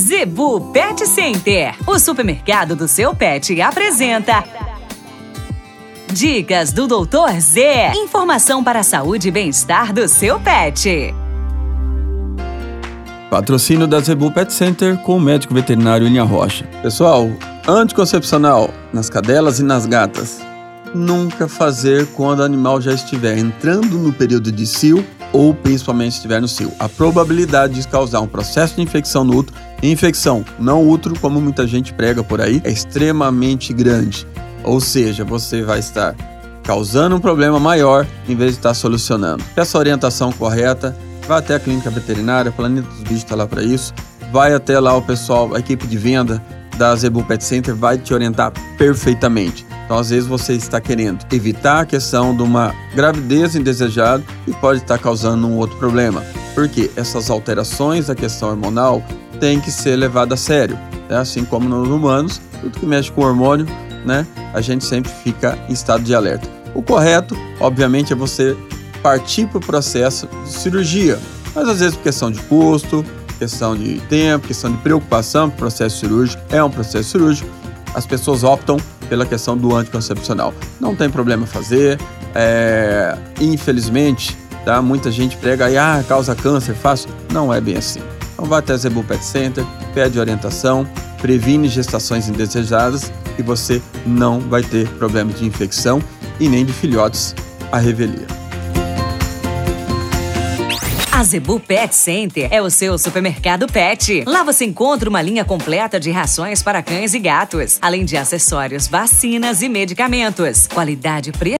Zebu Pet Center, o supermercado do seu pet, apresenta. Dicas do Doutor Z. Informação para a saúde e bem-estar do seu pet. Patrocínio da Zebu Pet Center com o médico veterinário Linha Rocha. Pessoal, anticoncepcional nas cadelas e nas gatas. Nunca fazer quando o animal já estiver entrando no período de cio ou principalmente estiver no cio. A probabilidade de causar um processo de infecção no útero, infecção não útero, como muita gente prega por aí, é extremamente grande. Ou seja, você vai estar causando um problema maior em vez de estar solucionando. Peça a orientação correta, vá até a clínica veterinária, Planeta dos Bichos está lá para isso. Vai até lá o pessoal, a equipe de venda da Zebu Pet Center vai te orientar perfeitamente. Então, às vezes, você está querendo evitar a questão de uma gravidez indesejada e pode estar causando um outro problema. Porque essas alterações da questão hormonal têm que ser levadas a sério. Né? Assim como nos humanos, tudo que mexe com hormônio, né, a gente sempre fica em estado de alerta. O correto, obviamente, é você partir para o processo de cirurgia, mas às vezes por questão de custo, questão de tempo, questão de preocupação processo cirúrgico, é um processo cirúrgico, as pessoas optam pela questão do anticoncepcional. Não tem problema fazer, é, infelizmente, tá? muita gente prega aí, ah, causa câncer, fácil. Não é bem assim. Então vá até Zebu Pet Center, pede orientação, previne gestações indesejadas e você não vai ter problema de infecção e nem de filhotes à revelia. A Zebu Pet Center é o seu supermercado pet. Lá você encontra uma linha completa de rações para cães e gatos, além de acessórios, vacinas e medicamentos. Qualidade, preço